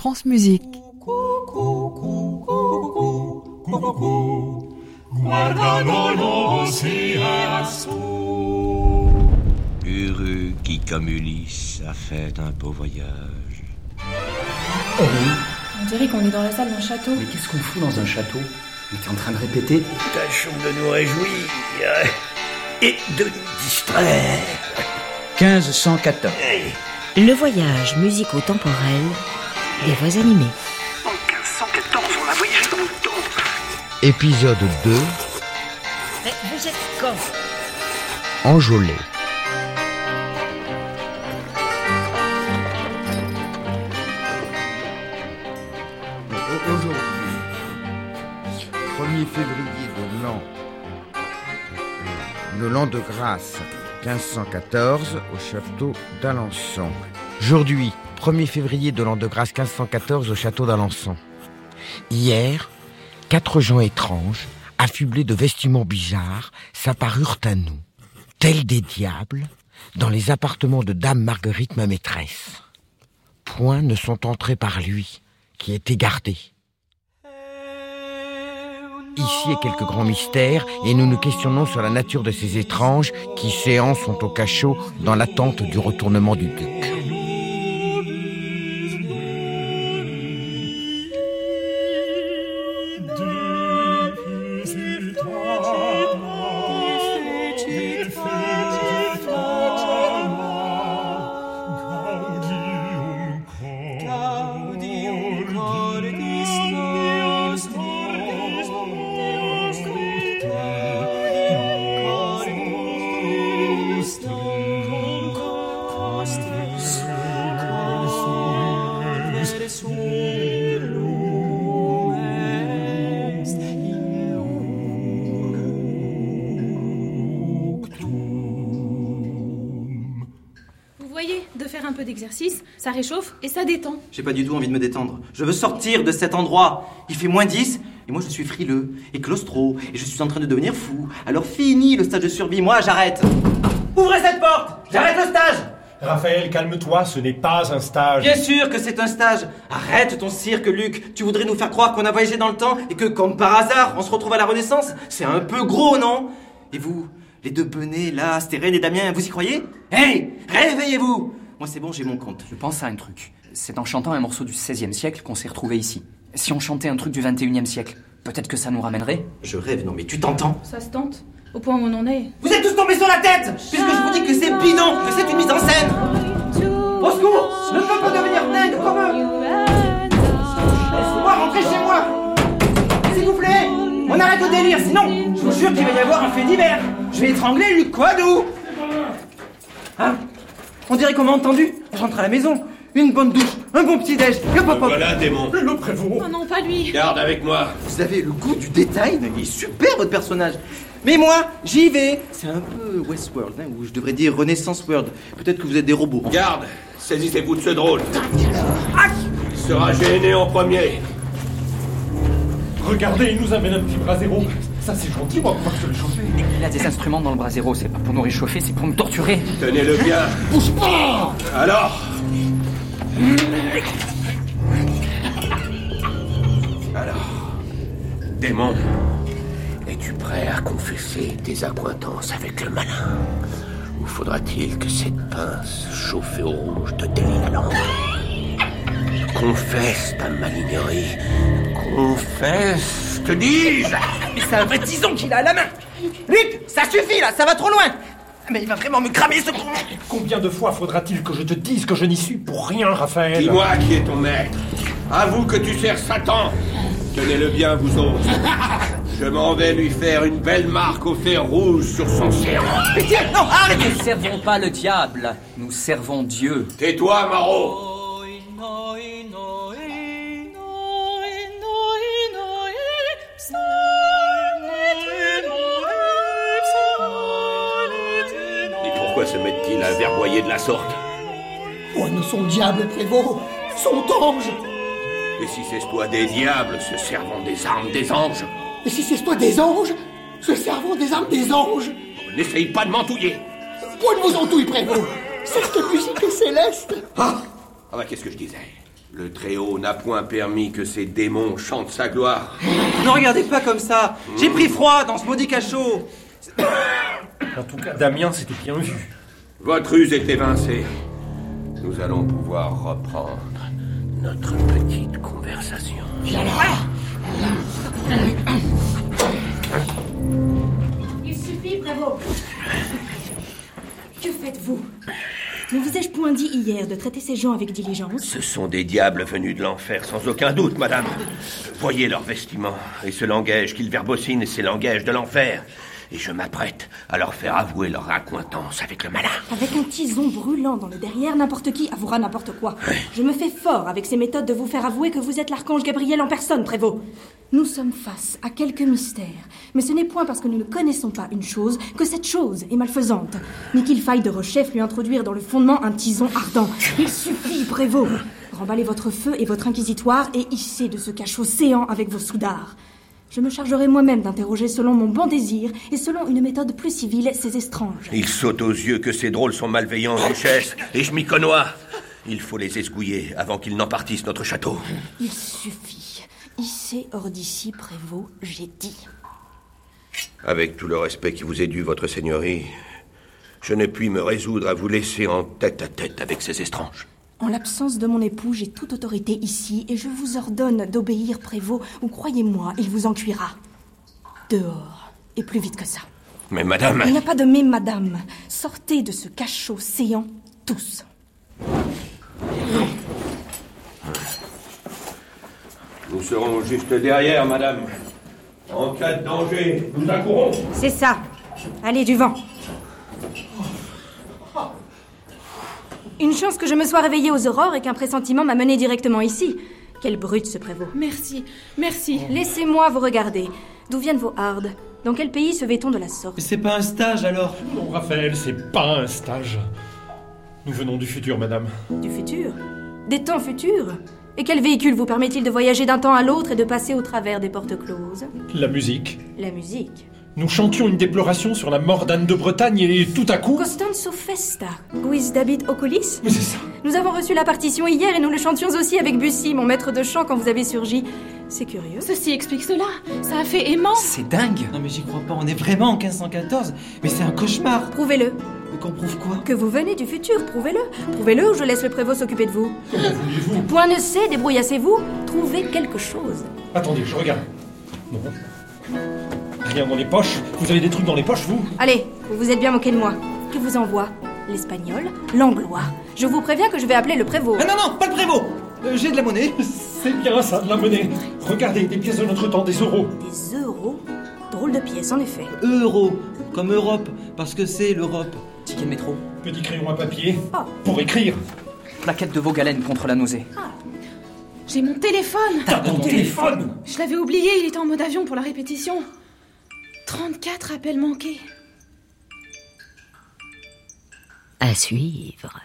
France Musique. Heureux qui, comme Ulysse, a fait un beau voyage. Oh oui, On dirait qu'on est dans la salle d'un château. mais qu'est-ce qu'on fout dans un château? Mais t'es en train de répéter Tâchons de nous réjouir et de nous distraire. 1514. Le voyage musico-temporel des voix animées. En 1514, on a voyagé dans le temps. Épisode 2 Mais vous êtes quand? Enjolé. Aujourd'hui, 1er février de l'an, le l'an de grâce 1514 au château d'Alençon. Aujourd'hui, 1er février de l'an de grâce 1514 au château d'Alençon. Hier, quatre gens étranges, affublés de vestiments bizarres, s'apparurent à nous, tels des diables, dans les appartements de Dame Marguerite, ma maîtresse. Point ne sont entrés par lui, qui était gardé. Ici est quelques grands mystères, et nous nous questionnons sur la nature de ces étranges qui, séants, sont au cachot dans l'attente du retournement du duc. Faire un peu d'exercice, ça réchauffe et ça détend. J'ai pas du tout envie de me détendre. Je veux sortir de cet endroit. Il fait moins 10 et moi je suis frileux et claustro et je suis en train de devenir fou. Alors fini le stage de survie, moi j'arrête. Ouvrez cette porte J'arrête le stage Raphaël, calme-toi, ce n'est pas un stage. Bien sûr que c'est un stage Arrête ton cirque, Luc Tu voudrais nous faire croire qu'on a voyagé dans le temps et que, comme par hasard, on se retrouve à la Renaissance? C'est un peu gros, non? Et vous, les deux benets, là, Stérène et Damien, vous y croyez? Hey Réveillez-vous Moi c'est bon, j'ai mon compte. Je pense à un truc. C'est en chantant un morceau du XVIe siècle qu'on s'est retrouvé ici. Si on chantait un truc du XXIe siècle, peut-être que ça nous ramènerait. Je rêve, non mais tu t'entends Ça se tente. Au point où on en est. Vous êtes tous tombés sur la tête Puisque je vous dis que c'est bidon, que c'est une mise en scène Au secours ne peux pas devenir dingue comme eux Laissez-moi rentrer chez moi S'il vous plaît On arrête le délire, sinon, je vous jure qu'il va y avoir un fait divers Je vais étrangler Luc Quadou Hein? On dirait qu'on m'a entendu Je rentre à la maison, une bonne douche, un bon petit déj, hop hop hop Voilà, démon. Le prévôt. Oh non, pas lui. Garde avec moi. Vous avez le goût du détail, mais il est super votre personnage. Mais moi, j'y vais. C'est un peu Westworld, hein, ou je devrais dire Renaissance World. Peut-être que vous êtes des robots. Garde, saisissez-vous de ce drôle. Il sera gêné en premier. Regardez, il nous amène un petit brasero. Ça, c'est gentil, moi, pour que je le chauffer. Il a des instruments dans le brasero, c'est pas pour nous réchauffer, c'est pour nous torturer. Tenez-le bien. Bouge pas Alors Alors, démon, es-tu prêt à confesser tes accointances avec le malin? Ou faudra-t-il que cette pince chauffée au rouge te délie la langue Confesse ta malignerie. Confesse, te dis-je? Mais c'est un vrai tison qu'il a à la main. Luc, ça suffit là, ça va trop loin. Mais il va vraiment me cramer ce con. Combien de fois faudra-t-il que je te dise que je n'y suis pour rien, Raphaël Dis-moi qui est ton maître. Avoue que tu sers Satan. Tenez-le bien, vous autres. Je m'en vais lui faire une belle marque au fer rouge sur son cerveau. Pitié, non, arrêtez. Nous ne servons pas le diable, nous servons Dieu. Tais-toi, Maro. Se mettent-ils à verboyer de la sorte Oh, nous son diable, prévôt, son ange. Et si c'est toi des diables se servant des armes des anges Et si c'est toi des anges, se servant des armes des anges N'essaye pas de m'entouiller Point de vos entouilles, prévôt Cette musique est céleste Ah Ah bah qu'est-ce que je disais? Le Très-Haut n'a point permis que ces démons chantent sa gloire. Ne regardez pas comme ça. J'ai pris froid dans ce maudit cachot. En tout cas, Damien, c'était bien vu. Votre ruse est évincée. Nous allons pouvoir reprendre notre petite conversation. Il suffit, Prévost. Que faites-vous? Ne vous ai-je point dit hier de traiter ces gens avec diligence? Ce sont des diables venus de l'enfer, sans aucun doute, madame. Voyez leurs vestiments, et ce langage qu'ils verbocinent, c'est langage de l'enfer. Et je m'apprête à leur faire avouer leur accointance avec le malin. Avec un tison brûlant dans le derrière, n'importe qui avouera n'importe quoi. Je me fais fort avec ces méthodes de vous faire avouer que vous êtes l'archange Gabriel en personne, Prévost. Nous sommes face à quelques mystères, mais ce n'est point parce que nous ne connaissons pas une chose que cette chose est malfaisante, ni qu'il faille de rechef lui introduire dans le fondement un tison ardent. Il suffit, Prévost. Remballez votre feu et votre inquisitoire et hissez de ce cachot séant avec vos soudards. Je me chargerai moi-même d'interroger selon mon bon désir et selon une méthode plus civile ces étranges. Il saute aux yeux que ces drôles sont malveillants, duchesse, et je m'y connois. Il faut les esgouiller avant qu'ils n'empartissent notre château. Il suffit. Hissez hors d'ici, Prévost, j'ai dit. Avec tout le respect qui vous est dû, votre seigneurie, je ne puis me résoudre à vous laisser en tête à tête avec ces étranges. En l'absence de mon époux, j'ai toute autorité ici et je vous ordonne d'obéir, Prévost, ou croyez-moi, il vous en cuira. Dehors, et plus vite que ça. Mais madame, Il n'y a pas de mais, madame. Sortez de ce cachot séant, tous. nous serons juste derrière, madame. En cas de danger, nous accourons. C'est ça. Allez, du vent. Une chance que je me sois réveillée aux aurores et qu'un pressentiment m'a mené directement ici. Quelle brute ce prévost. Merci, merci. Laissez-moi vous regarder. D'où viennent vos hardes? Dans quel pays se vêt-on de la sorte? Mais c'est pas un stage alors. Non, Raphaël, c'est pas un stage. Nous venons du futur, madame. Du futur? Des temps futurs? Et quel véhicule vous permet-il de voyager d'un temps à l'autre et de passer au travers des portes closes? La musique. La musique. Nous chantions une déploration sur la mort d'Anne de Bretagne et tout à coup. Costanzo Festa, Guis David Oculis Mais c'est ça. Nous avons reçu la partition hier et nous le chantions aussi avec Bussy, mon maître de chant, quand vous avez surgi. C'est curieux. Ceci explique cela. Ça a fait aimant. C'est dingue. Non mais j'y crois pas, on est vraiment en 1514. Mais c'est un cauchemar. Prouvez-le. Mais qu'on prouve quoi? Que vous venez du futur, prouvez-le. Prouvez-le ou je laisse le prévôt s'occuper de vous. Point ne sait, débrouillassez-vous. Trouvez quelque chose. Attendez, je regarde. Non. Rien dans les poches. Vous avez des trucs dans les poches, vous Allez, vous vous êtes bien moqué de moi. Que vous envoie L'espagnol, l'anglois. Je vous préviens que je vais appeler le prévôt. Ah non, non, pas le prévôt Euh, J'ai de la monnaie. C'est bien ça, de la monnaie. Regardez, des pièces de notre temps, des euros. Des euros? Drôle de pièce, en effet. Euro, comme Europe, parce que c'est l'Europe. Ticket de métro. Petit crayon à papier. Ah. Pour écrire. Plaquette de Vaugalène contre la nausée. J'ai mon téléphone. T'as ton téléphone Je l'avais oublié, il était en mode avion pour la répétition. 34 appels manqués. À suivre.